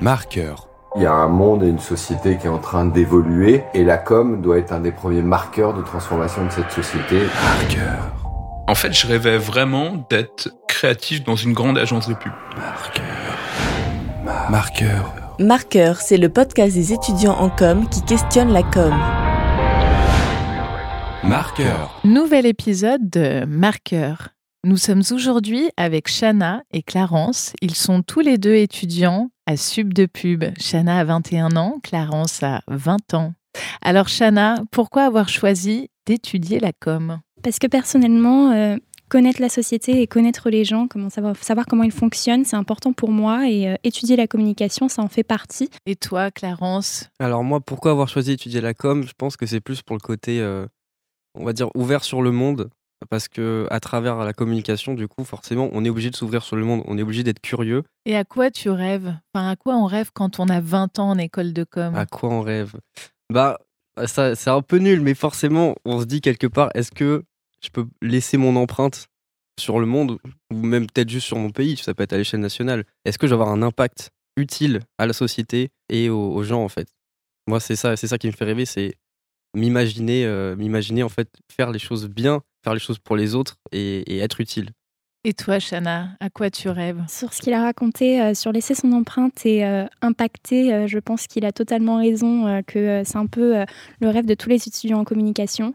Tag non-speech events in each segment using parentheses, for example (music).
Marqueur. Il y a un monde et une société qui est en train d'évoluer et la com doit être un des premiers marqueurs de transformation de cette société. Marqueur. En fait, je rêvais vraiment d'être créatif dans une grande agence de pub. Marqueur. Marqueur. Marqueur, c'est le podcast des étudiants en com qui questionne la com. Marqueur. Nouvel épisode de Marqueur. Nous sommes aujourd'hui avec Shana et Clarence. Ils sont tous les deux étudiants à Sub de Pub. Shana a 21 ans, Clarence a 20 ans. Alors Shana, pourquoi avoir choisi d'étudier la com? Parce que personnellement, euh, connaître la société et connaître les gens, comment savoir, savoir comment ils fonctionnent, c'est important pour moi et euh, étudier la communication, ça en fait partie. Et toi, Clarence? Alors moi, pourquoi avoir choisi d'étudier la com? Je pense que c'est plus pour le côté, euh, on va dire, ouvert sur le monde. Parce que à travers la communication, du coup, forcément, on est obligé de s'ouvrir sur le monde, on est obligé d'être curieux. Et à quoi tu rêves? Enfin, à quoi on rêve quand on a 20 ans en école de com? À quoi on rêve? Bah, ça, c'est un peu nul, mais forcément, on se dit quelque part, est-ce que je peux laisser mon empreinte sur le monde, ou même peut-être juste sur mon pays, ça peut être à l'échelle nationale. Est-ce que je vais avoir un impact utile à la société et aux, aux gens, en fait? Moi, c'est ça, c'est ça qui me fait rêver, c'est m'imaginer, euh, m'imaginer en fait faire les choses bien, faire les choses pour les autres et, et être utile. Et toi, Shana, à quoi tu rêves? Sur ce qu'il a raconté, euh, sur laisser son empreinte et euh, impacter, euh, je pense qu'il a totalement raison, euh, que euh, c'est un peu euh, le rêve de tous les étudiants en communication.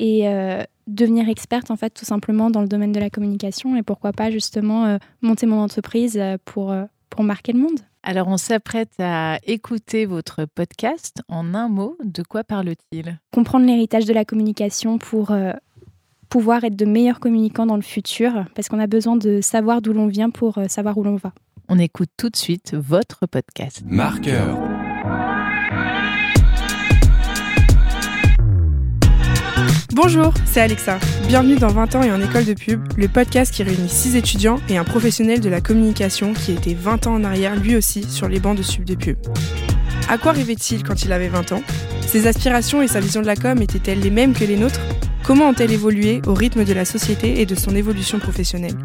Et euh, devenir experte, en fait, tout simplement dans le domaine de la communication. Et pourquoi pas, justement, euh, monter mon entreprise euh, pour, euh, pour marquer le monde. Alors, on s'apprête à écouter votre podcast. En un mot, de quoi parle-t-il? Comprendre l'héritage de la communication pour euh, pouvoir être de meilleurs communicants dans le futur, parce qu'on a besoin de savoir d'où l'on vient pour euh, savoir où l'on va. On écoute tout de suite votre podcast. Marqueur. Bonjour, c'est Alexa. Bienvenue dans 20 ans et en école de pub, le podcast qui réunit 6 étudiants et un professionnel de la communication qui était 20 ans en arrière lui aussi sur les bancs de sub de pub. À quoi rêvait-il quand il avait 20 ans? Ses aspirations et sa vision de la com étaient-elles les mêmes que les nôtres? Comment ont-elles évolué au rythme de la société et de son évolution professionnelle?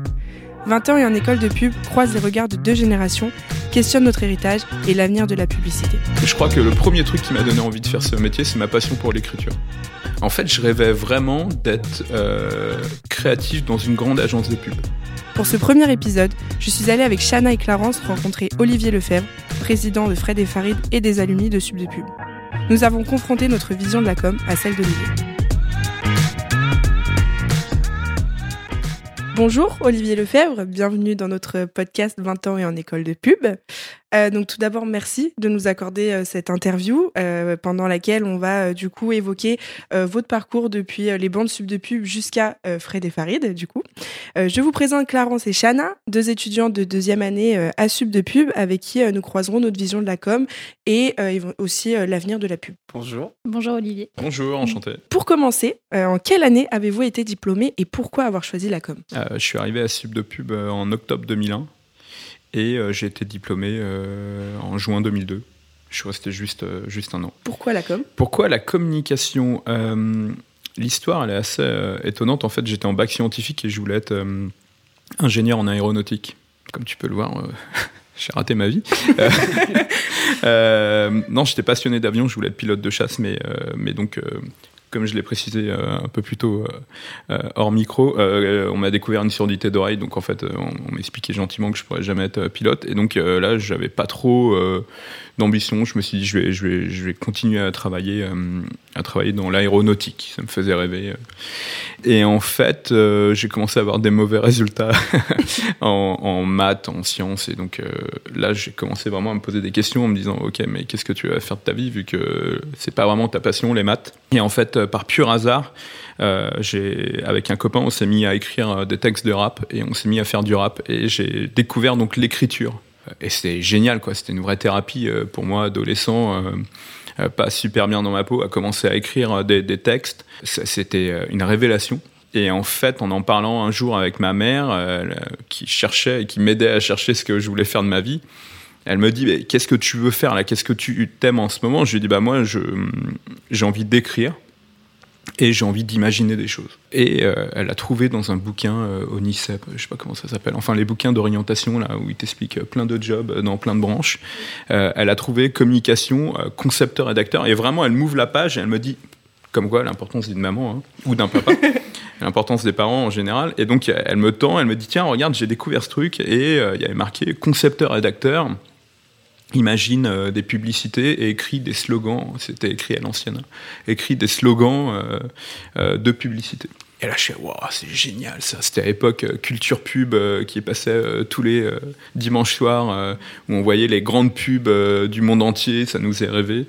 20 ans et en école de pub croisent les regards de deux générations, questionnent notre héritage et l'avenir de la publicité. Je crois que le premier truc qui m'a donné envie de faire ce métier, c'est ma passion pour l'écriture. En fait, je rêvais vraiment d'être euh, créatif dans une grande agence de pub. Pour ce premier épisode, je suis allée avec Shana et Clarence rencontrer Olivier Lefebvre, président de Fred et Farid et des alumni de Sub de Pub. Nous avons confronté notre vision de la com à celle d'Olivier. Bonjour Olivier Lefebvre, bienvenue dans notre podcast 20 ans et en école de pub. Euh, donc tout d'abord merci de nous accorder euh, cette interview euh, pendant laquelle on va euh, du coup évoquer euh, votre parcours depuis euh, les bandes sub de pub jusqu'à euh, Fred et Farid du coup. Euh, je vous présente Clarence et Shana, deux étudiants de deuxième année euh, à sub de pub avec qui euh, nous croiserons notre vision de la com et euh, aussi euh, l'avenir de la pub. Bonjour. Bonjour Olivier. Bonjour, enchanté. Pour commencer, euh, en quelle année avez-vous été diplômé et pourquoi avoir choisi la com? Euh, je suis arrivé à Sub de Pub euh, en octobre 2001 et euh, j'ai été diplômé euh, en juin 2002. Je suis resté juste, euh, juste un an. Pourquoi la com? Pourquoi la communication? Euh, L'histoire, elle est assez euh, étonnante. En fait, j'étais en bac scientifique et je voulais être euh, ingénieur en aéronautique. Comme tu peux le voir, euh, (laughs) j'ai raté ma vie. Euh, (laughs) euh, non, j'étais passionné d'avion, je voulais être pilote de chasse, mais, euh, mais donc, euh, comme je l'ai précisé euh, un peu plus tôt euh, euh, hors micro, on m'a découvert une surdité d'oreille, donc en fait, on, m'expliquait gentiment que je pourrais jamais être pilote, et donc là, j'avais pas trop d'ambition. Je me suis dit, je vais, je vais, je vais continuer à travailler, euh, à travailler dans l'aéronautique. Ça me faisait rêver. euh. Et en fait, euh, j'ai commencé à avoir des mauvais résultats (laughs) en, maths, en sciences, et donc là, j'ai commencé vraiment à me poser des questions en me disant, ok, mais qu'est-ce que tu vas faire de ta vie vu que c'est pas vraiment ta passion, les maths? Et en fait, par pur hasard, avec un copain, on s'est mis à écrire des textes de rap et on s'est mis à faire du rap et j'ai découvert donc l'écriture. Et c'était génial, quoi. C'était une vraie thérapie euh, pour moi, adolescent. euh, euh, pas super bien dans ma peau, à commencer à écrire des, textes. C'était une révélation. Et en fait, en en parlant un jour avec ma mère, qui cherchait et qui m'aidait à chercher ce que je voulais faire de ma vie, elle me dit qu'est-ce que tu veux faire là? Qu'est-ce que tu t'aimes en ce moment? Je lui dis bah moi j'ai envie d'écrire. Et j'ai envie d'imaginer des choses. Et euh, elle a trouvé dans un bouquin euh, au NICEP, je sais pas comment ça s'appelle, enfin les bouquins d'orientation là où il t'explique euh, plein de jobs euh, dans plein de branches. Euh, elle a trouvé communication, concepteur, rédacteur, et vraiment elle m'ouvre la page et elle me dit, comme quoi l'importance d'une maman hein, ou d'un papa, (laughs) l'importance des parents en général. Et donc elle me tend, elle me dit tiens regarde j'ai découvert ce truc et il y avait marqué concepteur, rédacteur imagine euh, des publicités et écrit des slogans, c'était écrit à l'ancienne, écrit des slogans euh, euh, de publicité. Et là, je suis, waouh, c'est génial ça. C'était à l'époque Culture Pub qui passait tous les dimanches soirs, où on voyait les grandes pubs du monde entier, ça nous est rêvé.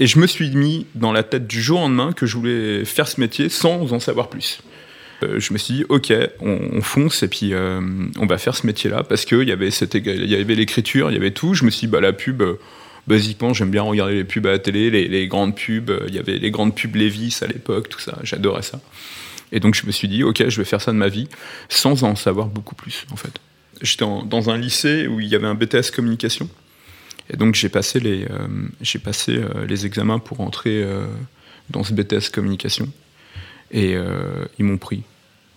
Et je me suis mis dans la tête du jour au lendemain que je voulais faire ce métier sans en savoir plus. Euh, je me suis dit, ok, on, on fonce et puis euh, on va faire ce métier-là parce qu'il y avait l'écriture, il y avait tout. Je me suis dit, bah, la pub, euh, basiquement, j'aime bien regarder les pubs à la télé, les, grandes pubs. Il y avait les grandes pubs Levis à l'époque, tout ça. J'adorais ça. Et donc, je me suis dit, ok, je vais faire ça de ma vie sans en savoir beaucoup plus, en fait. J'étais dans un lycée où il y avait un BTS communication. Et donc, j'ai passé les, j'ai passé les examens pour entrer dans ce BTS communication. Et euh, ils m'ont pris.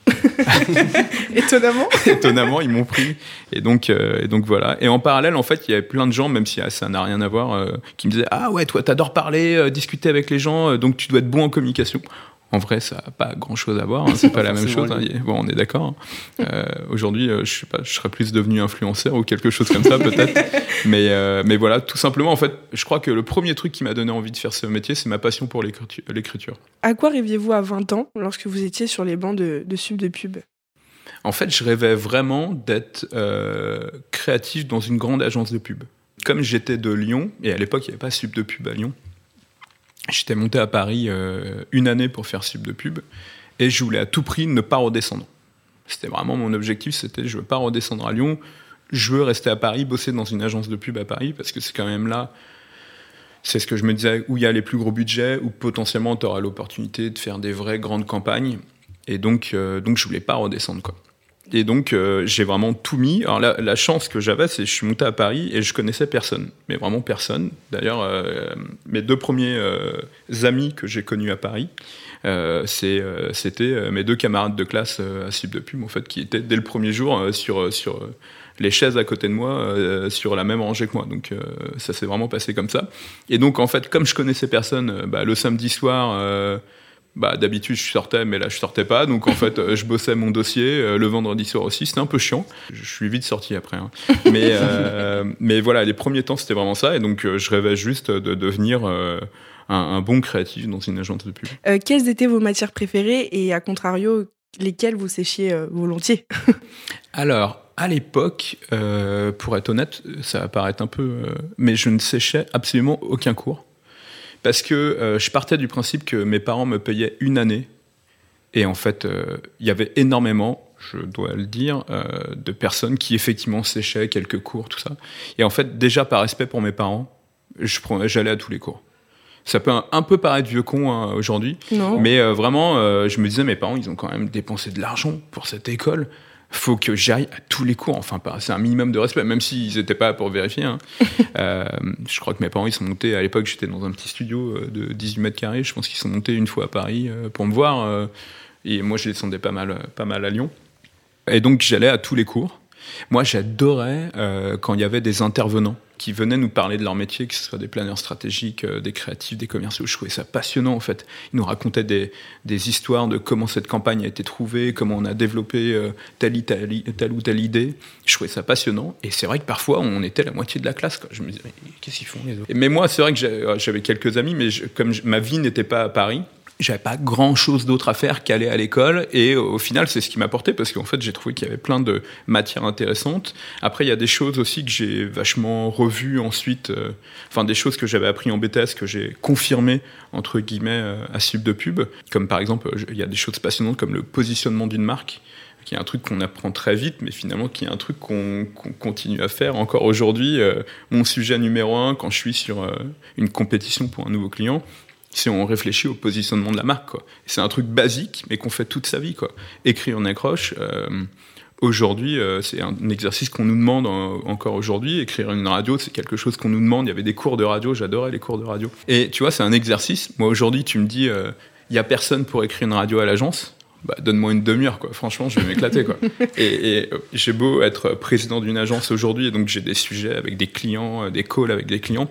(laughs) Étonnamment. (laughs) Étonnamment, ils m'ont pris. Et donc, euh, et donc voilà. Et en parallèle, en fait, il y avait plein de gens, même si ah, ça n'a rien à voir, euh, qui me disaient Ah ouais, toi, t'adores parler, euh, discuter avec les gens, donc tu dois être bon en communication. En vrai, ça n'a pas grand chose à voir, hein, c'est (laughs) pas la même Forcément chose. hein. Bon, on est d'accord. hein. Euh, Aujourd'hui, euh, je sais pas, je serais plus devenu influenceur ou quelque chose comme ça, peut-être. (laughs) mais, euh, mais voilà, tout simplement, en fait, je crois que le premier truc qui m'a donné envie de faire ce métier, c'est ma passion pour l'écritu- l'écriture. À quoi rêviez-vous à 20 ans lorsque vous étiez sur les bancs de, de sub de pub? En fait, je rêvais vraiment d'être créatif dans une grande agence de pub. Comme j'étais de Lyon, et à l'époque, il n'y avait pas sub de pub à Lyon, j'étais monté à Paris euh, une année pour faire sub de pub, et je voulais à tout prix ne pas redescendre. C'était vraiment mon objectif, c'était je veux pas redescendre à Lyon, je veux rester à Paris, bosser dans une agence de pub à Paris, parce que c'est quand même là, c'est ce que je me disais, où il y a les plus gros budgets, où potentiellement tu auras l'opportunité de faire des vraies grandes campagnes, et donc, euh, donc je voulais pas redescendre, quoi. Et donc, euh, j'ai vraiment tout mis. Alors, la, la chance que j'avais, c'est que je suis monté à Paris et je connaissais personne. Mais vraiment personne. D'ailleurs, euh, mes deux premiers euh, amis que j'ai connus à Paris, euh, euh, c'était euh, mes deux camarades de classe à Cible de Pub, en fait, qui étaient dès le premier jour sur, sur les chaises à côté de moi, sur la même rangée que moi. Donc, ça s'est vraiment passé comme ça. Et donc, en fait, comme je connaissais personne, bah, le samedi soir, bah, d'habitude, je sortais, mais là, je sortais pas. Donc, en fait, euh, je bossais mon dossier euh, le vendredi soir aussi. C'était un peu chiant. Je suis vite sorti après. hein. Mais, euh, mais voilà, les premiers temps, c'était vraiment ça. Et donc, je rêvais juste de devenir euh, un, un bon créatif dans une agence de pub. Euh, Quelles étaient vos matières préférées et à contrario, lesquelles vous séchiez volontiers? (laughs) Alors, à l'époque, pour être honnête, ça va paraître un peu. mais je ne séchais absolument aucun cours. Parce que euh, je partais du principe que mes parents me payaient une année. Et en fait, euh, il y avait énormément, je dois le dire, euh, de personnes qui effectivement séchaient quelques cours, tout ça. Et en fait, déjà par respect pour mes parents, j'allais à tous les cours. Ça peut un, un peu paraître vieux con hein, aujourd'hui, mais vraiment, je me disais, mes parents, ils ont quand même dépensé de l'argent pour cette école. Faut que j'aille à tous les cours. Enfin, c'est un minimum de respect, même s'ils n'étaient pas pour vérifier. hein. (laughs) Euh, je crois que mes parents, ils sont montés. À l'époque, j'étais dans un petit studio euh, de 18 mètres carrés. Je pense qu'ils sont montés une fois à Paris euh, pour me voir. et moi, je descendais pas mal, pas mal à Lyon. Et donc, j'allais à tous les cours. Moi, j'adorais euh, quand il y avait des intervenants qui venaient nous parler de leur métier, que ce soit des planeurs stratégiques, euh, des créatifs, des commerciaux. Je trouvais ça passionnant, en fait. Ils nous racontaient des, histoires de comment cette campagne a été trouvée, comment on a développé euh, telle, ou telle idée. Je trouvais ça passionnant. Et c'est vrai que parfois, on était la moitié de la classe. Je me disais, mais qu'est-ce qu'ils font les autres? Mais moi, c'est vrai que j'avais quelques amis, mais comme ma vie n'était pas à Paris, j'avais pas grand chose d'autre à faire qu'aller à l'école et au final c'est ce qui m'a porté parce qu'en fait j'ai trouvé qu'il y avait plein de matières intéressantes après il y a des choses aussi que j'ai vachement revues ensuite euh, enfin des choses que j'avais appris en BTS que j'ai confirmé entre guillemets euh, à Sub de pub comme par exemple il y a des choses passionnantes comme le positionnement d'une marque qui est un truc qu'on apprend très vite, mais finalement qui est un truc qu'on continue à faire encore aujourd'hui. Euh, mon sujet numéro un, quand je suis sur euh, une compétition pour un nouveau client, c'est on réfléchit au positionnement de la marque. C'est un truc basique, mais qu'on fait toute sa vie. Quoi. Écrire en accroche, euh, aujourd'hui, euh, c'est un exercice qu'on nous demande en- encore aujourd'hui. Écrire une radio, c'est quelque chose qu'on nous demande. Il y avait des cours de radio, j'adorais les cours de radio. Et tu vois, c'est un exercice. Moi, aujourd'hui, tu me dis, euh, il y a personne pour écrire une radio à l'agence. Bah, donne-moi une demi-heure, quoi. Franchement, je vais m'éclater, quoi. (laughs) Et, et, euh, j'ai beau être président d'une agence aujourd'hui, et donc j'ai des sujets avec des clients, euh, des calls avec des clients.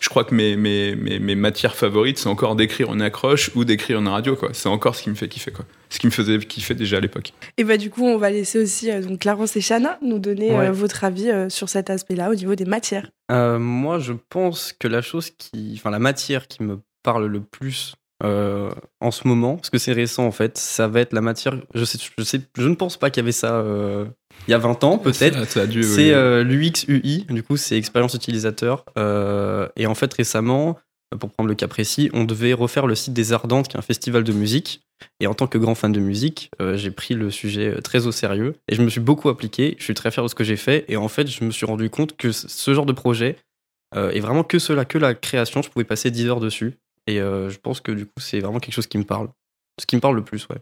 Je crois que mes, mes, mes, mes matières favorites, c'est encore d'écrire une accroche ou d'écrire une radio, quoi. C'est encore ce qui me fait kiffer, quoi. Ce qui me faisait kiffer déjà à l'époque. Et bah du coup, on va laisser aussi euh, donc Clarence et Chana nous donner Ouais. euh, votre avis euh, sur cet aspect-là au niveau des matières. Euh, moi, je pense que la chose qui, enfin, la matière qui me parle le plus euh, en ce moment, parce que c'est récent en fait, ça va être la matière. Je sais, je sais, je ne pense pas qu'il y avait ça euh, il y a 20 ans, peut-être. C'est évoluer. euh, l'UX UI, du coup, c'est expérience utilisateur. Euh, et en fait, récemment, pour prendre le cas précis, on devait refaire le site des Ardentes, qui est un festival de musique. Et en tant que grand fan de musique, euh, j'ai pris le sujet euh, très au sérieux et je me suis beaucoup appliqué. Je suis très fier de ce que j'ai fait. Et en fait, je me suis rendu compte que ce genre de projet est vraiment que cela, que la création. Je pouvais passer 10 heures dessus. Et je pense que du coup, c'est vraiment quelque chose qui me parle. Ce qui me parle le plus, ouais.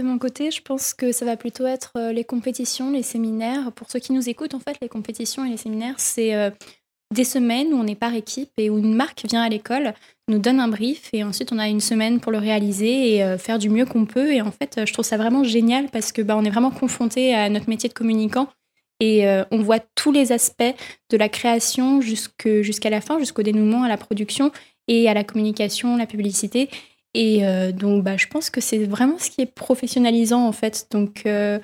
De mon côté, je pense que ça va plutôt être euh, les compétitions, les séminaires. Pour ceux qui nous écoutent, en fait, les compétitions et les séminaires, c'est euh, des semaines où on est par équipe et où une marque vient à l'école, nous donne un brief et ensuite on a une semaine pour le réaliser et euh, faire du mieux qu'on peut. Et en fait, je trouve ça vraiment génial parce que bah, on est vraiment confronté à notre métier de communicant et on voit tous les aspects de la création jusqu'à la fin, jusqu'au dénouement, à la production et à la communication, la publicité. Et euh, donc, bah, je pense que c'est vraiment ce qui est professionnalisant, en fait. Donc, euh,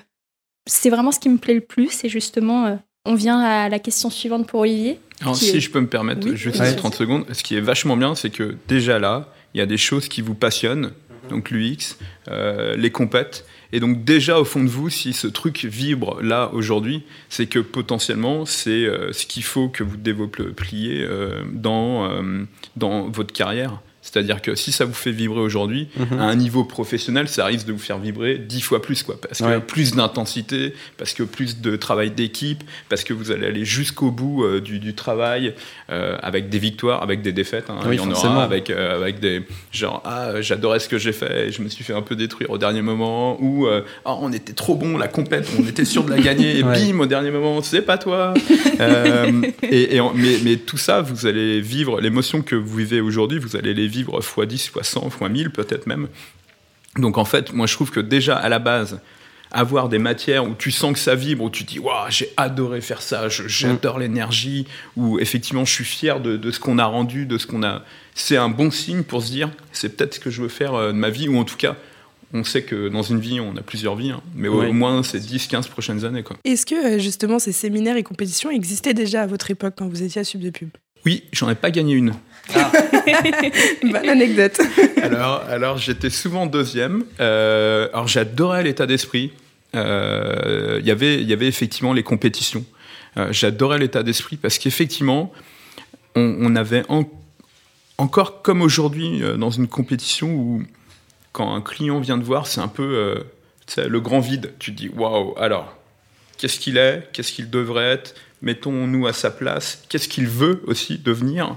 c'est vraiment ce qui me plaît le plus. Et justement, euh, on vient à la question suivante pour Olivier. Alors, si est- je peux me permettre, Oui, juste vas-y, 30 secondes, ce qui est vachement bien, c'est que déjà là, il y a des choses qui vous passionnent, donc l'UX, euh, les compètes. Et donc déjà au fond de vous, si ce truc vibre là aujourd'hui, c'est que potentiellement c'est euh, ce qu'il faut que vous développiez euh, dans, euh, dans votre carrière. C'est-à-dire que si ça vous fait vibrer aujourd'hui, Mhm. à un niveau professionnel, ça risque de vous faire vibrer dix fois plus, quoi. Parce que Ouais. plus d'intensité, parce que plus de travail d'équipe, parce que vous allez aller jusqu'au bout euh, du, du travail, euh, avec des victoires, avec des défaites. hein. Oui, Il y en aura avec, euh, avec des genre ah j'adorais ce que j'ai fait, et je me suis fait un peu détruire au dernier moment, ou Ah, on était trop bon la compète, on était sûr de la gagner, et (laughs) Ouais. bim au dernier moment c'est pas toi. (laughs) Et, et en- mais, mais tout ça, vous allez vivre l'émotion que vous vivez aujourd'hui, vous allez les vivre x 10, x 100, x 1000 peut-être même. Donc en fait, moi je trouve que déjà à la base, avoir des matières où tu sens que ça vibre, où tu dis waouh, j'ai adoré faire ça, j'adore l'énergie, où effectivement je suis fier de, de ce qu'on a rendu, de ce qu'on a. C'est un bon signe pour se dire c'est peut-être ce que je veux faire euh, de ma vie, ou en tout cas, on sait que dans une vie, on a plusieurs vies, hein, mais au moins c'est 10-15 prochaines années. Est-ce que euh, justement ces séminaires et compétitions existaient déjà à votre époque quand vous étiez à Sub de Pub? Oui, j'en ai pas gagné une. (laughs) Bonne anecdote. alors, alors j'étais souvent deuxième. Euh, alors j'adorais l'état d'esprit. Euh, Il y avait- Il y avait effectivement les compétitions. Euh, j'adorais l'état d'esprit parce qu'effectivement, on, on avait en- encore comme aujourd'hui euh, dans une compétition où quand un client vient te voir, c'est un peu euh, tu sais, le grand vide. Tu te dis waouh, alors qu'est-ce qu'il est, qu'est-ce qu'il devrait être, mettons-nous à sa place, qu'est-ce qu'il veut aussi devenir, Euh,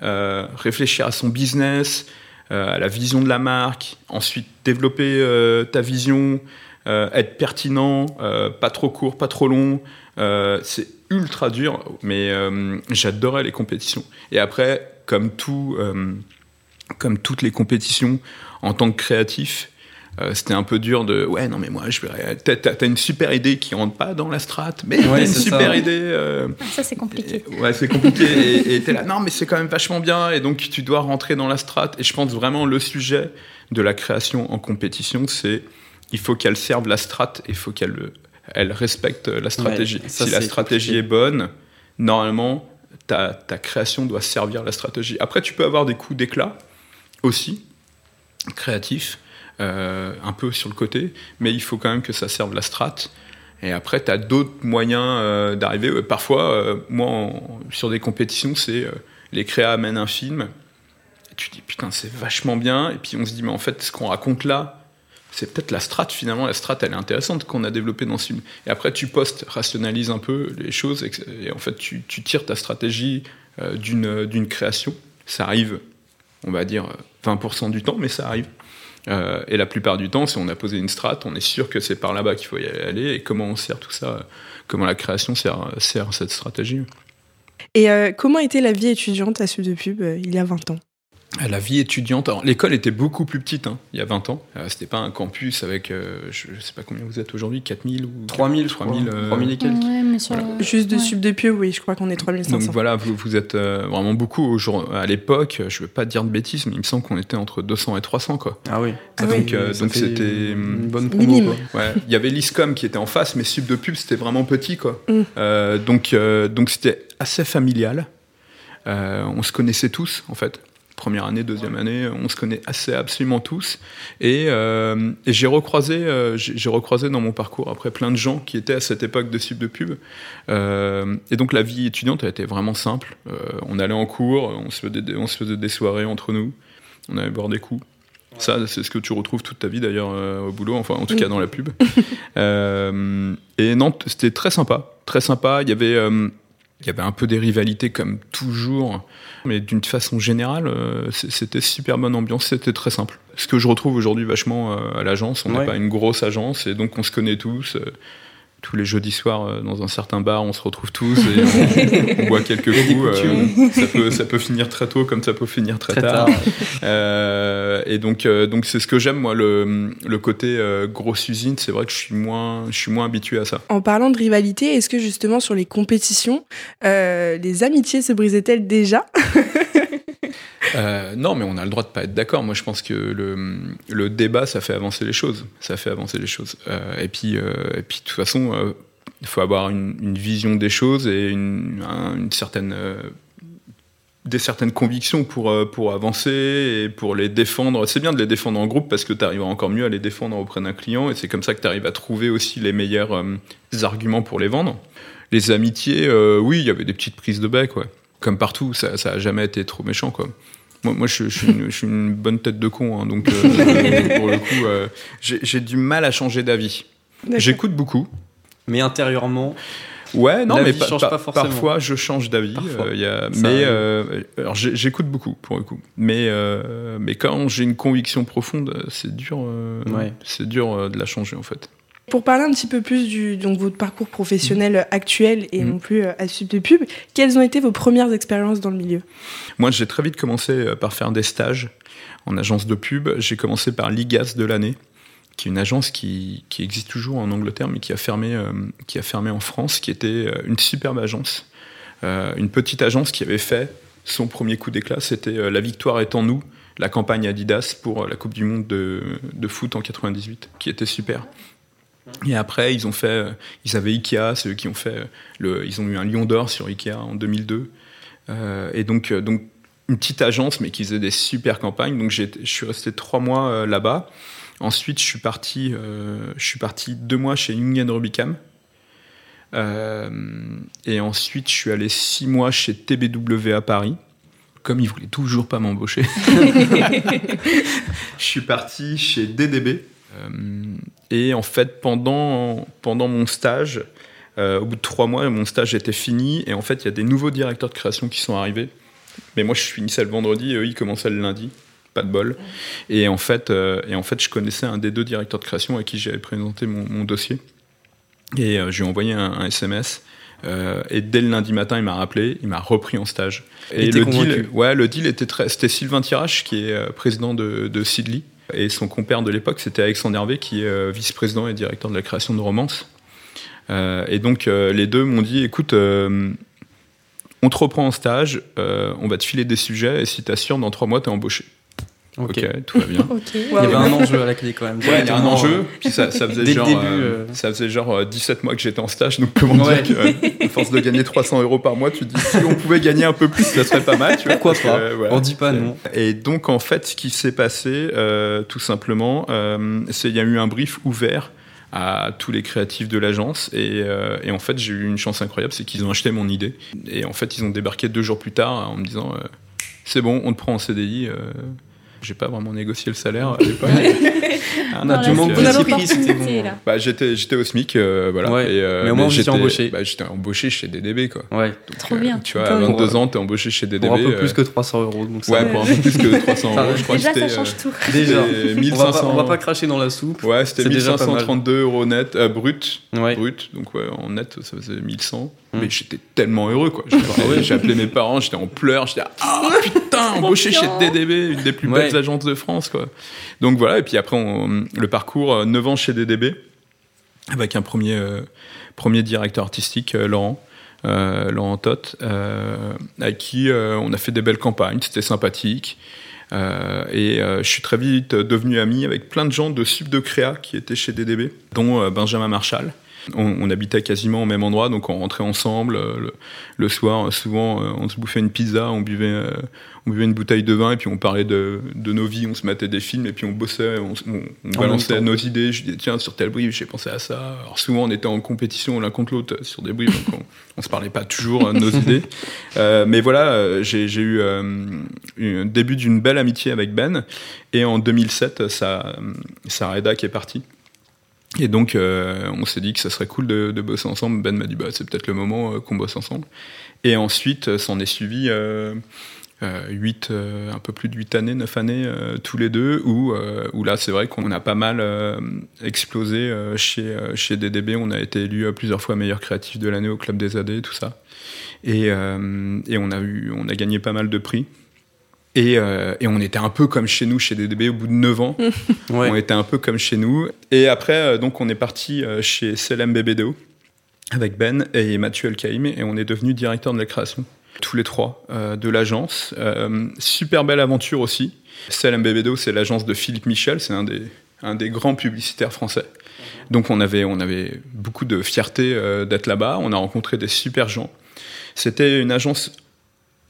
réfléchir à son business, euh, à la vision de la marque, ensuite développer euh, ta vision, euh, être pertinent, euh, pas trop court, pas trop long. Euh, c'est ultra dur, mais euh, j'adorais les compétitions. Et après, comme tout, euh, comme toutes les compétitions, en tant que créatif, euh, c'était un peu dur de ouais non mais moi je vais t'as, t'as- t'as une super idée qui rentre pas dans la strate mais Ouais, t'as une super ça. idée euh, Ah, ça, c'est compliqué. et- ouais c'est compliqué et et t'es là non mais c'est quand même vachement bien et donc tu dois rentrer dans la strate et je pense vraiment le sujet de la création en compétition c'est il faut qu'elle serve la strate et il faut qu'elle elle respecte la stratégie Ouais, ça, si la stratégie compliqué. est bonne normalement ta, ta création doit servir la stratégie après tu peux avoir des coups d'éclat aussi créatifs euh, un peu sur le côté, mais il faut quand même que ça serve la strat. Et après, tu as d'autres moyens euh, d'arriver. Parfois, euh, moi, sur des compétitions, c'est les créas amènent un film. Tu dis, putain, c'est vachement bien. Et puis on se dit, mais en fait, ce qu'on raconte là, c'est peut-être la strat. Finalement, la strat, elle est intéressante qu'on a développée dans ce film. Et après, tu postes, rationalises un peu les choses. Et, en fait, tu, tires ta stratégie d'une création. Ça arrive, on va dire, 20% du temps, mais ça arrive. Euh, et la plupart du temps, si on a posé une strat, on est sûr que c'est par là-bas qu'il faut y aller. Et comment on sert tout ça Comment la création sert, sert cette stratégie Et euh, comment était la vie étudiante à Sub de Pub euh, il y a 20 ans? À la vie étudiante. Alors, l'école était beaucoup plus petite hein, il y a 20 ans. Euh, C'était pas un campus avec, euh, je, je sais pas combien vous êtes aujourd'hui, 4000 ou 3000, je 3000, crois. euh, 3000 et quelques. Ouais, mais sur, Voilà. Juste de ouais. sub de pub, oui, je crois qu'on est 3500. Donc voilà, vous, vous êtes euh, vraiment beaucoup. Au jour- à l'époque, je ne veux pas dire de bêtises, mais il me semble qu'on était entre 200 et 300. Quoi. Ah oui. Ah donc oui. euh, donc c'était. une bonne promo. quoi. Ouais, il y avait l'ISCOM qui était en face, mais Sub de Pub, c'était vraiment petit. Quoi. Mm. Euh, donc euh, donc c'était assez familial. Euh, on se connaissait tous, en fait. Première année, deuxième année, on se connaît assez absolument tous. Et, euh, et j'ai recroisé, euh, j'ai recroisé dans mon parcours après plein de gens qui étaient à cette époque de Sub de Pub. Euh, et donc la vie étudiante a été vraiment simple. Euh, on allait en cours, on se, faisait des, on se faisait des soirées entre nous, on allait boire des coups. Ça, c'est ce que tu retrouves toute ta vie d'ailleurs euh, au boulot, enfin en tout cas dans la pub. (laughs) Euh, et non, c'était très sympa, très sympa. Il y avait, euh, il y avait un peu des rivalités comme toujours, mais d'une façon générale, euh, c'était super bonne ambiance, c'était très simple. Ce que je retrouve aujourd'hui vachement euh, à l'agence, on n'est Ouais. pas une grosse agence et donc on se connaît tous. Tous les jeudis soirs, euh, dans un certain bar, on se retrouve tous et on, (laughs) on boit quelques coups. euh, ça, peut, ça peut finir très tôt comme ça peut finir très, Très tard. tard. Euh, et donc, euh, donc c'est ce que j'aime moi, le, le côté euh, grosse usine. C'est vrai que je suis moins, je suis moins habitué à ça. En parlant de rivalité, est-ce que justement sur les compétitions, euh, les amitiés se brisaient-elles déjà? (laughs) Euh, non, mais on a le droit de pas être d'accord. Moi, je pense que le, débat, ça fait avancer les choses. Ça fait avancer les choses. Euh, et puis, euh, et puis, de toute façon, il faut avoir une, vision des choses et une, un- une certaine des certaines convictions pour, pour avancer et pour les défendre. C'est bien de les défendre en groupe parce que tu arrives encore mieux à les défendre auprès d'un client et c'est comme ça que tu arrives à trouver aussi les meilleurs arguments pour les vendre. Les amitiés, oui, il y avait des petites prises de bec, ouais. Comme partout, ça, ça a jamais été trop méchant, quoi. Moi, moi je, je suis une, je suis une bonne tête de con, hein, donc euh, (laughs) pour le coup, euh, j'ai du mal à changer d'avis. J'écoute beaucoup. Mais intérieurement, Ouais, non, mais pa- change pa- pas forcément. parfois je change d'avis. Parfois. euh, il y a- Ça mais euh, alors j'écoute beaucoup pour le coup. Mais euh, mais quand j'ai une conviction profonde, c'est dur. euh, Ouais. C'est dur euh, de la changer en fait. Pour parler un petit peu plus du donc votre parcours professionnel actuel et Mhm. non plus euh, à sub de pub, quelles ont été vos premières expériences dans le milieu? Moi, j'ai très vite commencé euh, par faire des stages en agence de pub. J'ai commencé par l'IGAS de l'année, qui est une agence qui, qui existe toujours en Angleterre, mais qui a fermé, euh, qui a fermé en France, qui était une superbe agence. Euh, une petite agence qui avait fait son premier coup d'éclat, c'était euh, La victoire est en nous, la campagne Adidas pour la Coupe du Monde de, de foot en 98, qui était super. Et après, ils ont fait, euh, ils avaient Ikea, c'est eux qui ont fait, euh, le, ils ont eu un Lion d'or sur Ikea en 2002. Euh, et donc, donc une petite agence, mais qui faisait des super campagnes. Donc je suis resté trois mois euh, là-bas. Ensuite, je suis parti, euh, je suis parti deux mois chez Union Rubicam. Et ensuite, je suis allé six mois chez TBW à Paris. Comme ils voulaient toujours pas m'embaucher, (laughs) (laughs) je suis parti chez DDB. Euh, et en fait, pendant, pendant mon stage, euh, au bout de trois mois, mon stage était fini. Et en fait, il y a des nouveaux directeurs de création qui sont arrivés. Mais moi, je finissais le vendredi et eux, ils commençaient le lundi. Pas de bol. Et en fait, euh, et en fait je connaissais un des deux directeurs de création à qui j'avais présenté mon, mon dossier. Et je lui ai envoyé un, un SMS. Euh, et dès le lundi matin, il m'a rappelé, il m'a repris en stage. Et le deal, ouais, le deal était très. C'était Sylvain Tirache qui est euh, président de, de Sidley. Et son compère de l'époque, c'était Alexandre Hervé, qui est euh, vice-président et directeur de la création de Romance. Euh, et donc, euh, les deux m'ont dit écoute, on te reprend en stage, on va te filer des sujets, et si t'assures, dans trois mois, t'es embauché. Ok. Tout va bien. (laughs) Il y avait un enjeu à la clé quand même. Ouais, il y a un enjeu. euh, Puis ça, ça faisait genre, début, euh, euh. ça faisait genre euh, 17 mois que j'étais en stage. Donc comment Ouais. dire que, euh, à force de gagner 300 euros par mois, tu te dis si on pouvait gagner un peu plus, ça serait pas mal. Tu vois, Pourquoi que, pas euh, voilà. On dit pas non. Et donc en fait, ce qui s'est passé, euh, tout simplement, euh, c'est il y a eu un brief ouvert à tous les créatifs de l'agence et, euh, et en fait j'ai eu une chance incroyable, c'est qu'ils ont acheté mon idée et en fait ils ont débarqué deux jours plus tard en me disant euh, c'est bon, on te prend en CDI. euh, j'ai pas (laughs) (laughs) vraiment négocié le salaire à l'époque. On a Non, du là, manque c'est de bon. Bah, j'étais, j'étais au SMIC, euh, voilà. Ouais, Et, euh, mais au moins, j'étais- embauché. Bah, j'étais embauché chez DDB, quoi. Ouais, Donc, Trop bien. Tu vois, à Putain, 22 pour, ans, t'es embauché chez DDB. pour un peu euh, plus que 300 euros. Donc ça Ouais, pour un peu plus que 300 Ça (laughs) euros. va. Je crois Déjà, que ça change euh, tout. Déjà, on va, 1500. pas, on va pas cracher dans la soupe. Ouais, c'était C'est déjà pas mal. 1532 euros net, euh, brut. Ouais. Brut, donc ouais, en net, ça faisait 1100. Mais j'étais tellement heureux, quoi. J'ai appelé- J'ai appelé mes parents, j'étais en pleurs, j'étais ah putain, embauché chez DDB, une des plus belles Ouais. agences de France, quoi. Donc voilà, et puis après, on- le parcours, euh, 9 ans chez DDB, avec un premier, euh, premier directeur artistique, euh, Laurent. euh, Laurent Toth, euh, avec qui euh, on a fait des belles campagnes, c'était sympathique. Euh, et euh, je suis très vite devenu ami avec plein de gens de Sub de Créa qui étaient chez DDB, dont euh, Benjamin Marshall. On, on habitait quasiment au même endroit, donc on rentrait ensemble. euh, le, le soir, euh, souvent, euh, on se bouffait une pizza, on buvait, on buvait une bouteille de vin, et puis on parlait de, de nos vies, on se matait des films, et puis on bossait, on, balançait nos idées. Je disais, tiens, sur tel brief, j'ai pensé à ça. Alors souvent, on était en compétition l'un contre l'autre sur des briefs, donc on, on se parlait pas toujours de nos (laughs) idées. Euh, mais voilà, j'ai j'ai eu euh, un début d'une belle amitié avec Ben, et en 2007, sa, sa rédac est partie. Et donc, euh, on s'est dit que ça serait cool de, de bosser ensemble. Ben m'a dit, bah, c'est peut-être le moment euh, qu'on bosse ensemble. Et ensuite, euh, s'en est suivi euh, euh, huit, un peu plus de 8 années, 9 années, tous les deux, où, où là, c'est vrai qu'on a pas mal explosé chez, chez DDB. On a été élu plusieurs fois meilleur créatif de l'année au Club des AD, tout ça. Et, et on, a eu, on a gagné pas mal de prix. Et, euh, et on était un peu comme chez nous, chez DDB, au bout de 9 ans. (laughs) Ouais. On était un peu comme chez nous. Et après, euh, donc, on est parti euh, chez Selem BBDO avec Ben et Mathieu Elkaïm et on est devenu directeur de la création, tous les trois, euh, de l'agence. Euh, super belle aventure aussi. Selem BBDO, c'est l'agence de Philippe Michel, c'est un des, un des grands publicitaires français. Donc on avait, on avait beaucoup de fierté d'être là-bas. On a rencontré des super gens. C'était une agence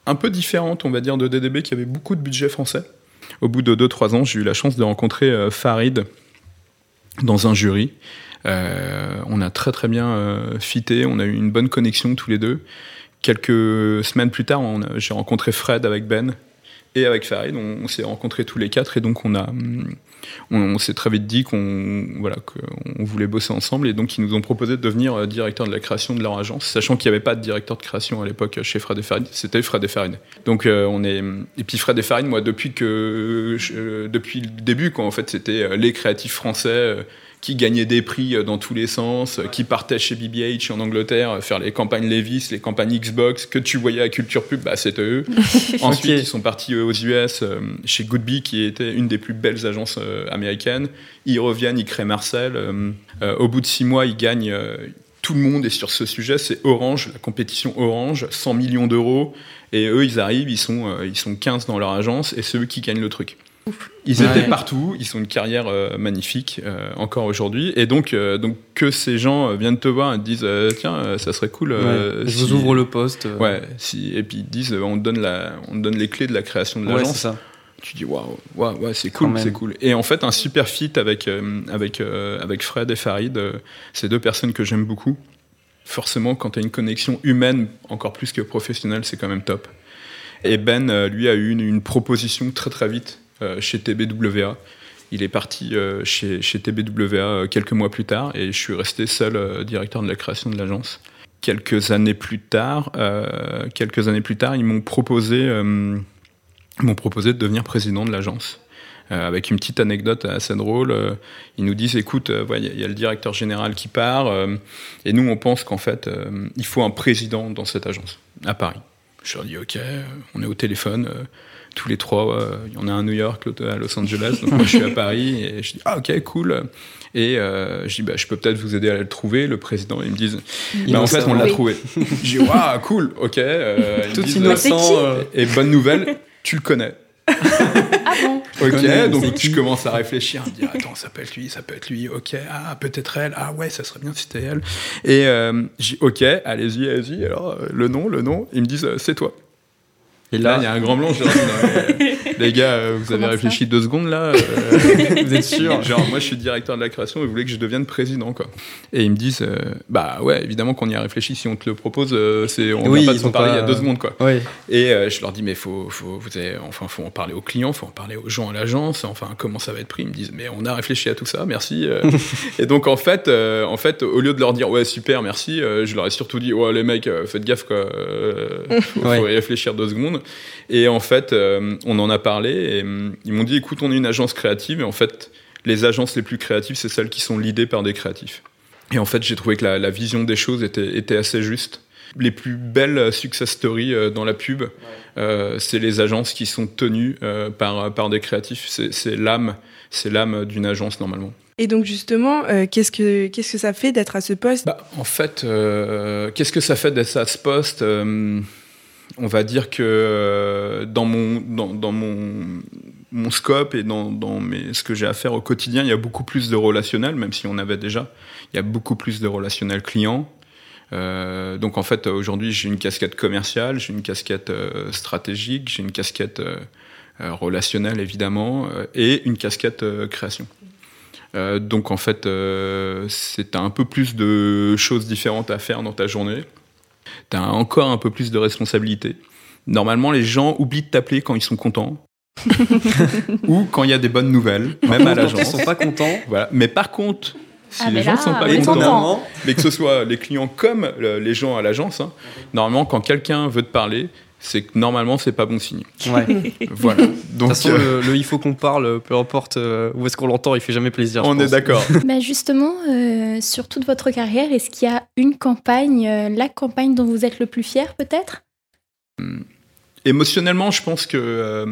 un peu différente, on va dire, de DDB qui avait beaucoup de budget français. Au bout de 2-3 ans, j'ai eu la chance de rencontrer euh, Farid dans un jury. Euh, on a très très bien euh, fité, on a eu une bonne connexion tous les deux. Quelques semaines plus tard, j'ai rencontré Fred avec Ben et avec Farid. On, on s'est rencontrés tous les quatre et donc on a, hum, on, s'est très vite dit qu'on voilà voulait bosser ensemble et donc ils nous ont proposé de devenir euh, directeur de la création de leur agence, sachant qu'il n'y avait pas de directeur de création à l'époque chez Fred et Farid. C'était Fred et Farid. Donc euh, on est et puis Fred et Farid, moi depuis que euh, depuis le début, quoi, en fait, c'était les créatifs français. Qui gagnaient des prix euh, dans tous les sens, euh, qui partaient chez BBH en Angleterre euh, faire les campagnes Levis, les campagnes Xbox, que tu voyais à Culture Pub, bah, c'était eux. (laughs) Ensuite, ils sont partis aux US chez Goodby, qui était une des plus belles agences américaines. Ils reviennent, ils créent Marcel. au bout de six mois, ils gagnent. tout le monde est sur ce sujet, c'est Orange, la compétition Orange, 100 millions d'euros. Et eux, ils arrivent, ils sont, ils sont 15 dans leur agence, et c'est eux qui gagnent le truc. Ils Ouais. étaient partout, ils ont une carrière euh, magnifique euh, encore aujourd'hui, et donc, euh, donc que ces gens viennent te voir et te disent tiens, ça serait cool. Ouais. Je si- vous ouvre le poste. Ouais, si, et puis ils te disent, on te donne la, on te donne les clés de la création de l'agence. ça. tu dis waouh, waouh, ouais, c'est cool, c'est cool. Et en fait, un super fit avec avec avec Fred et Farid, ces deux personnes que j'aime beaucoup. Forcément, quand tu as une connexion humaine, encore plus que professionnelle, c'est quand même top. Et Ben, lui, a eu une, une proposition très très vite chez TBWA. Il est parti euh, chez, TBWA euh, quelques mois plus tard et je suis resté seul euh, directeur de la création de l'agence. Quelques années plus tard, euh, quelques années plus tard, ils m'ont proposé, euh, m'ont proposé de devenir président de l'agence. Euh, avec une petite anecdote assez drôle, euh, ils nous disent écoute, euh, il y, a- le directeur général qui part, euh, et nous on pense qu'en fait euh, il faut un président dans cette agence à Paris. Je leur dis ok, euh, on est au téléphone, euh, tous les trois, euh, il y en a un à New York, l'autre à Los Angeles, donc moi je suis à Paris, (laughs) et je dis ah ok cool, et euh, je dis bah, je peux peut-être vous aider à le trouver, le président, ils me disent bah, en fait on l'a Oui. trouvé. (laughs) je dis waouh cool, ok, euh, Tout disent, innocent. Euh, et bonne nouvelle, tu le connais. (laughs) Ah bon Ok, connais, donc je commence à réfléchir, à me dire attends, ça peut être lui, ça peut être lui, ok, ah peut-être elle, ah ouais, ça serait bien si c'était elle. Et euh, j'ai ok, allez-y, allez-y, alors euh, le nom, le nom, ils me disent c'est toi. Et Là, il y a un grand blanc, je (laughs) les gars, euh, vous Comment avez réfléchi deux secondes là, euh, (laughs) vous êtes sûr Genre, moi je suis directeur de la création et vous voulez que je devienne président, quoi. Et ils me disent, euh, bah ouais, évidemment qu'on y a réfléchi, si on te le propose, euh, c'est, on Oui, va pas de ils s'en parler pas- il y a deux secondes, quoi. Et euh, je leur dis, mais faut, faut, vous avez, enfin, faut en parler aux clients, faut en parler aux gens à l'agence, enfin, comment ça va être pris? Ils me disent, mais on a réfléchi à tout ça, merci. (laughs) et donc, en fait, euh, en fait, au lieu de leur dire, ouais, super, merci, euh, je leur ai surtout dit, ouais, les mecs, faites gaffe, quoi, euh, (laughs) faut, Ouais. faut y réfléchir deux secondes. Et en fait, euh, on en a parlé et hum, ils m'ont dit, écoute, on est une agence créative et en fait, les agences les plus créatives, c'est celles qui sont leadées par des créatifs. Et en fait, j'ai trouvé que la, la vision des choses était, était assez juste. les plus belles success stories euh, dans la pub, euh, c'est les agences qui sont tenues euh, par, par des créatifs. C'est l'âme, c'est l'âme d'une agence normalement. Et donc justement, euh, qu'est-ce que qu'est-ce que ça fait d'être à ce poste? Bah, en fait, euh, qu'est-ce que ça fait d'être à ce poste? Euh, On va dire que euh, dans mon, scope et dans, ce que j'ai à faire au quotidien, il y a beaucoup plus de relationnel, même si on avait déjà. Il y a beaucoup plus de relationnel client. Euh, donc en fait, aujourd'hui, j'ai une casquette commerciale, j'ai une casquette euh, stratégique, j'ai une casquette relationnelle évidemment, et une casquette création. Donc en fait, c'est un peu plus de choses différentes à faire dans ta journée. Tu as encore un peu plus de responsabilités. Normalement, les gens oublient de t'appeler quand ils sont contents. (laughs) ou quand il y a des bonnes nouvelles, même à Quand ils l'agence. sont pas contents. Voilà. Mais par contre, si Ah, les gens là, sont pas contents, content. mais que ce soit les clients comme le- les gens à l'agence, hein, normalement, quand quelqu'un veut te parler, c'est que normalement, c'est pas bon signe. Ouais. (laughs) De Voilà. toute Donc, façon, euh, le, le il faut qu'on parle, peu importe euh, où est-ce qu'on l'entend, il fait jamais plaisir. on est d'accord. (laughs) Bah justement, euh, sur toute votre carrière, est-ce qu'il y a une campagne, euh, la campagne dont vous êtes le plus fier peut-être? Émotionnellement, je pense que euh,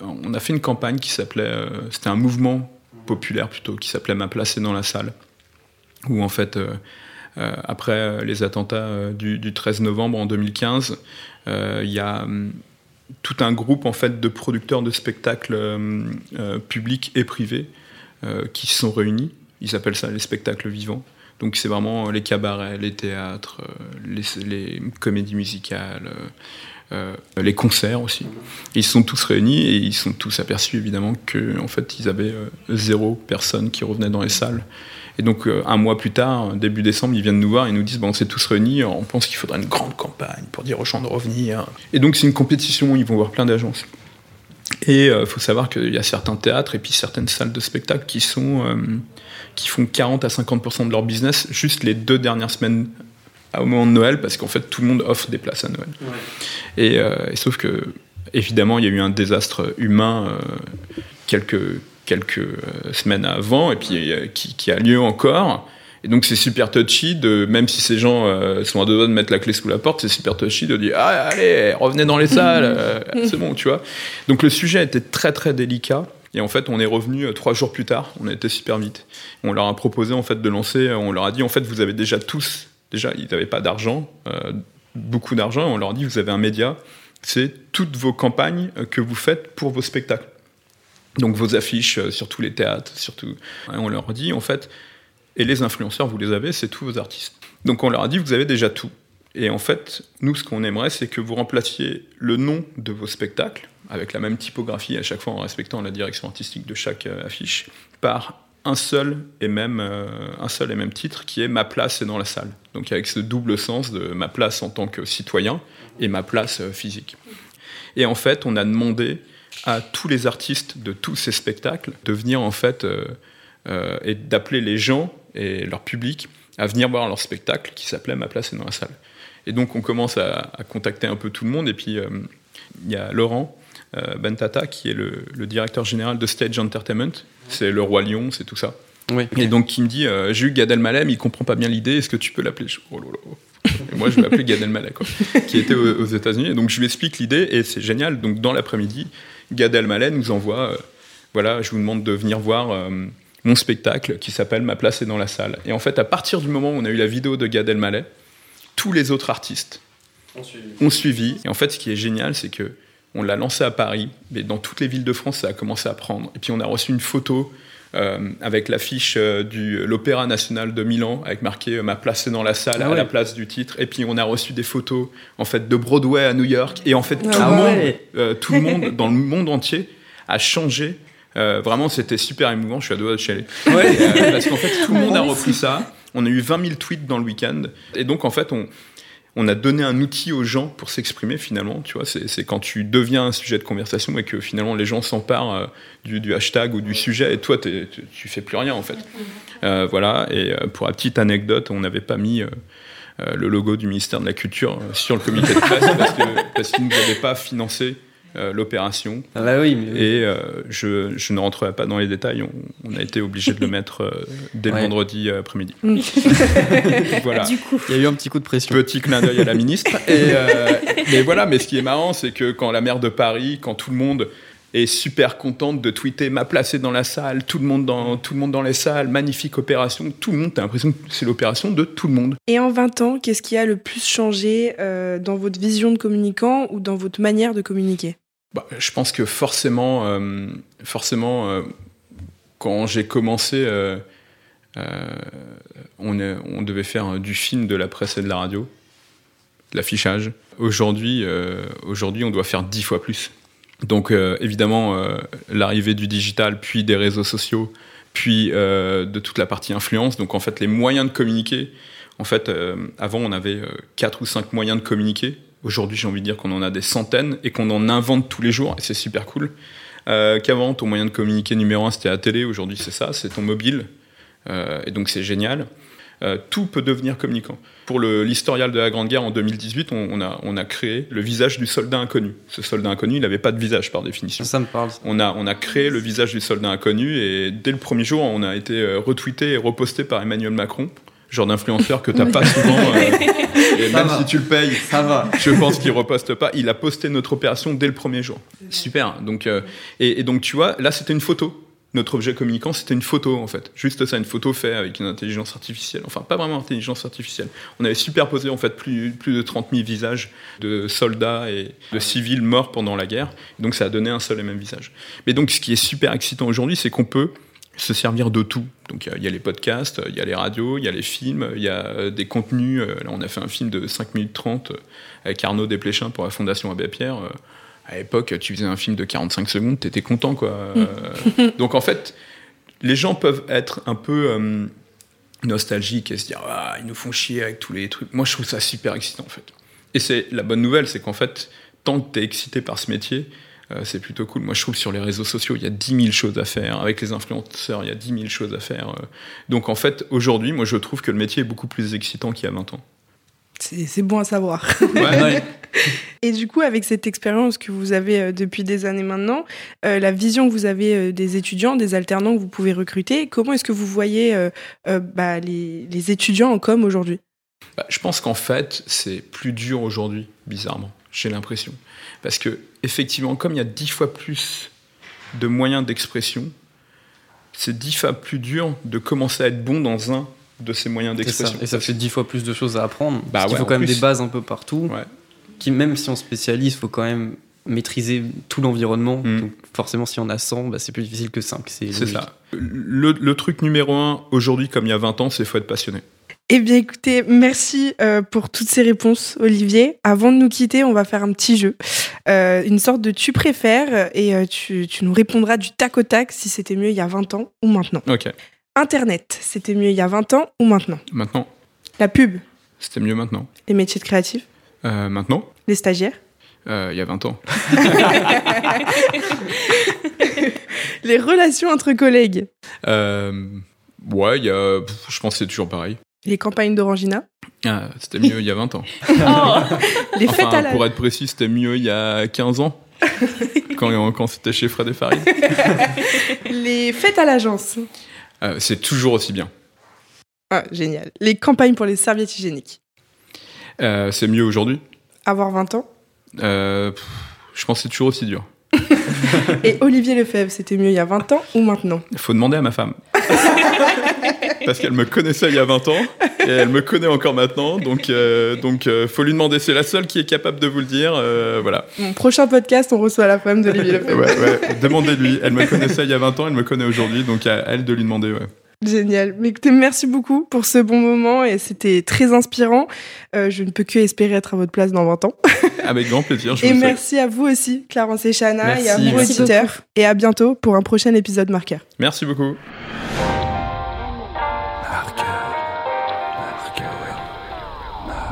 on a fait une campagne qui s'appelait, euh, c'était un mouvement populaire plutôt, qui s'appelait Ma place est dans la salle, où en fait, après euh, les attentats euh, du, du 13 novembre en 2015, euh, il y a hum, tout un groupe en fait de producteurs de spectacles euh, euh, publics et privés euh, qui se sont réunis. Ils appellent ça les spectacles vivants. Donc c'est vraiment les cabarets, les théâtres, euh, les, comédies musicales, euh, euh, les concerts aussi. Et ils sont tous réunis et ils sont tous aperçus évidemment que en fait ils avaient euh, zéro personne qui revenait dans les salles. Et donc euh, un mois plus tard, début décembre, ils viennent nous voir et nous disent bon, on s'est tous réunis, on pense qu'il faudrait une grande campagne pour dire aux gens de revenir. Et donc c'est une compétition, ils vont voir plein d'agences. Et il faut savoir qu'il y a certains théâtres et puis certaines salles de spectacle qui sont euh, qui font 40 à 50% de leur business juste les deux dernières semaines au moment de Noël parce qu'en fait tout le monde offre des places à Noël. Et, euh, et sauf que évidemment il y a eu un désastre humain euh, quelques quelques euh, semaines avant et puis euh, qui, a lieu encore. Et donc c'est super touchy de même si ces gens euh, sont à deux doigts de mettre la clé sous la porte, c'est super touchy de dire ah allez revenez dans les salles, c'est bon tu vois. Donc le sujet était très très délicat. Et en fait, on est revenu trois jours plus tard. On a été super vite. On leur a proposé en fait de lancer. On leur a dit en fait, vous avez déjà tous. Déjà, ils n'avaient pas d'argent, beaucoup d'argent. On leur a dit vous avez un média. C'est toutes vos campagnes que vous faites pour vos spectacles. Donc vos affiches euh, sur tous les théâtres, surtout. On leur dit en fait, et les influenceurs, vous les avez, c'est tous vos artistes. Donc on leur a dit vous avez déjà tout. Et en fait, nous, ce qu'on aimerait, c'est que vous remplaciez le nom de vos spectacles, avec la même typographie à chaque fois en respectant la direction artistique de chaque euh, affiche, par un seul et même euh, un seul et même titre qui est ma place est dans la salle. Donc avec ce double sens de ma place en tant que citoyen et ma place physique. Et en fait, on a demandé à tous les artistes de tous ces spectacles de venir en fait euh, euh, et d'appeler les gens et leur public à venir voir leur spectacle qui s'appelait Ma place est dans la salle. Et donc on commence à, à contacter un peu tout le monde et puis euh, il y a Laurent Bentata qui est le, le directeur général de Stage Entertainment, c'est le roi lion, c'est tout ça. Oui. Et donc qui me dit j'ai eu Gad Elmaleh, mais il comprend pas bien l'idée, est-ce que tu peux l'appeler Oh là là. Et moi je vais appeler Gad Elmaleh quoi, (laughs) qui était aux, aux États-Unis. Et donc je lui explique l'idée et c'est génial. Donc dans l'après-midi, Gad Elmaleh nous envoie euh, voilà, je vous demande de venir voir euh, mon spectacle qui s'appelle Ma place est dans la salle. Et en fait, à partir du moment où on a eu la vidéo de Gad Elmaleh, tous les autres artistes ont suivi. Et en fait, ce qui est génial, c'est que on l'a lancé à Paris, mais dans toutes les villes de France, ça a commencé à prendre. Et puis on a reçu une photo avec l'affiche euh, de l'Opéra National de Milan, avec marqué euh, Ma place est dans la salle Ah à ouais. la place du titre. Et puis on a reçu des photos en fait de Broadway à New York. Et en fait, tout, Ah le, monde, euh, tout le monde dans le monde entier a changé. Euh, vraiment, c'était super émouvant. Je suis à deux doigts de chialer. Ouais. Euh, parce qu'en fait, tout le monde a repris ça. On a eu 20 000 tweets dans le week-end. Et donc, en fait, on, on a donné un outil aux gens pour s'exprimer finalement. Tu vois, c'est quand tu deviens un sujet de conversation et que finalement les gens s'emparent euh, du, du hashtag ou du sujet et toi, tu, tu fais plus rien en fait. Euh, voilà. Et euh, pour la petite anecdote, on n'avait pas mis. euh, le logo du ministère de la Culture sur le comité de presse parce qu'ils ne nous avaient pas financé euh, l'opération. Ah bah oui, mais oui. Et euh, je, je ne rentrerai pas dans les détails, on, on a été obligé de le (laughs) mettre euh, dès le vendredi après-midi. Mm. (laughs) (laughs) voilà. Du coup, il y a eu un petit coup de pression. Petit clin d'œil à la ministre. Et, euh, mais voilà, mais ce qui est marrant, c'est que quand la maire de Paris, quand tout le monde est super contente de tweeter ma place est dans la salle, tout le monde dans, tout le monde dans les salles, magnifique opération, tout le monde, t'as l'impression que c'est l'opération de tout le monde. Et en 20 ans, qu'est-ce qui a le plus changé euh, dans votre vision de communicant ou dans votre manière de communiquer? Bah, je pense que forcément, euh, forcément euh, quand j'ai commencé, euh, on, devait faire du film, de la presse et de la radio, de l'affichage. Aujourd'hui, on doit faire dix fois plus. Donc, évidemment, l'arrivée du digital, puis des réseaux sociaux, puis de toute la partie influence. Donc, en fait, les moyens de communiquer. En fait, avant, on avait quatre ou cinq moyens de communiquer. Aujourd'hui, j'ai envie de dire qu'on en a des centaines et qu'on en invente tous les jours, et c'est super cool. Euh, Qu'avant, ton moyen de communiquer numéro un, c'était la télé. Aujourd'hui, c'est ça, c'est ton mobile. Euh, et donc, c'est génial. Euh, tout peut devenir communicant. Pour l'historial de la Grande Guerre en 2018, on, on a, on a créé le visage du soldat inconnu. Ce soldat inconnu, il n'avait pas de visage par définition. Ça me parle. On a, on a créé le visage du soldat inconnu et dès le premier jour, on a été retweeté et reposté par Emmanuel Macron, genre d'influenceur que t'as pas souvent. (laughs) euh, et même va. si tu le payes, Ça va. je pense qu'il reposte pas. Il a posté notre opération dès le premier jour. Super. Donc, euh, et, et donc, tu vois, là, c'était une photo. Notre objet communicant, c'était une photo, en fait. Juste ça, une photo faite avec une intelligence artificielle. Enfin, pas vraiment intelligence artificielle. On avait superposé, en fait, plus, plus de 30 000 visages de soldats et de civils morts pendant la guerre. Donc, ça a donné un seul et même visage. Mais donc, ce qui est super excitant aujourd'hui, c'est qu'on peut se servir de tout. Donc, il y a- il y, a les podcasts, il y a les radios, il y a les films, il y a euh, des contenus. Euh, Là, on a fait un film de 5 minutes 30 euh, avec Arnaud Desplechin pour la Fondation Abbé Pierre. À l'époque, tu faisais un film de 45 secondes, t'étais content, quoi. Euh, donc, en fait, les gens peuvent être un peu euh, nostalgiques et se dire ah, ils nous font chier avec tous les trucs. Moi, je trouve ça super excitant, en fait. Et c'est la bonne nouvelle, c'est qu'en fait, tant que t'es excité par ce métier, c'est plutôt cool. Moi, je trouve que sur les réseaux sociaux, il y a 10 000 choses à faire. Avec les influenceurs, il y a 10 000 choses à faire. euh. Donc, en fait, aujourd'hui, moi, je trouve que le métier est beaucoup plus excitant qu'il y a 20 ans. C'est bon à savoir. Ouais. (laughs) Et du coup, avec cette expérience que vous avez euh, depuis des années maintenant, euh, la vision que vous avez euh, des étudiants, des alternants que vous pouvez recruter, comment est-ce que vous voyez euh, euh, bah, les, les étudiants en com aujourd'hui? Bah, je pense qu'en fait, c'est plus dur aujourd'hui, bizarrement. J'ai l'impression. Parce que, effectivement, comme il y a dix fois plus de moyens d'expression, c'est dix fois plus dur de commencer à être bon dans un de ces moyens d'expression. Et ça fait dix fois plus de choses à apprendre. Bah parce qu'il ouais, faut en quand même plus. des bases un peu partout. Ouais. Qui, même si on spécialise, il faut quand même maîtriser tout l'environnement. Mm. Donc forcément, si on a 100, bah, c'est plus difficile que 5. C'est ça. Le, le truc numéro un, aujourd'hui, comme il y a 20 ans, c'est faut être passionné. Eh bien, écoutez, merci euh, pour toutes ces réponses, Olivier. Avant de nous quitter, on va faire un petit jeu, Euh, une sorte de tu préfères, et euh, tu, tu nous répondras du tac au tac si c'était mieux il y a 20 ans ou maintenant. Ok. Internet, c'était mieux il y a 20 ans ou maintenant? Maintenant, La pub, c'était mieux maintenant. les métiers de créatifs, Euh, maintenant, les stagiaires, il y a 20 ans. (laughs) les relations entre collègues, ouais, y a, je pense que c'est toujours pareil. Les campagnes d'Orangina, Ah, c'était mieux il y a 20 ans. (laughs) (laughs) les fêtes Enfin, à la... pour être précis, c'était mieux il y a 15 ans. (laughs) quand quand c'était chez Fred et Farid. les fêtes à l'agence. Euh, c'est toujours aussi bien. Ah, génial. Les campagnes pour les serviettes hygiéniques. Euh, c'est mieux aujourd'hui. Avoir 20 ans. Euh, pff, je pense que c'est toujours aussi dur. Et Olivier Lefebvre, c'était mieux il y a 20 ans ou maintenant? Il faut demander à ma femme. Parce qu'elle me connaissait il y a 20 ans et elle me connaît encore maintenant. Donc, euh, donc euh, faut lui demander. C'est la seule qui est capable de vous le dire. euh, voilà. Mon prochain podcast, on reçoit la femme d'Olivier Ouais, Lefebvre. ouais. Demandez-lui. Elle me connaissait il y a 20 ans, elle me connaît aujourd'hui. Donc à elle de lui demander. Ouais. Génial. Mais écoutez, merci beaucoup pour ce bon moment et c'était très inspirant. Euh, je ne peux que espérer être à votre place dans 20 ans. (laughs) Avec grand plaisir. Je Et vous le souhaite. merci à vous aussi, Clarence et Chana, et à vous, auditeurs. Et à bientôt pour un prochain épisode marqueur. Merci beaucoup.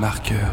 Marqueur.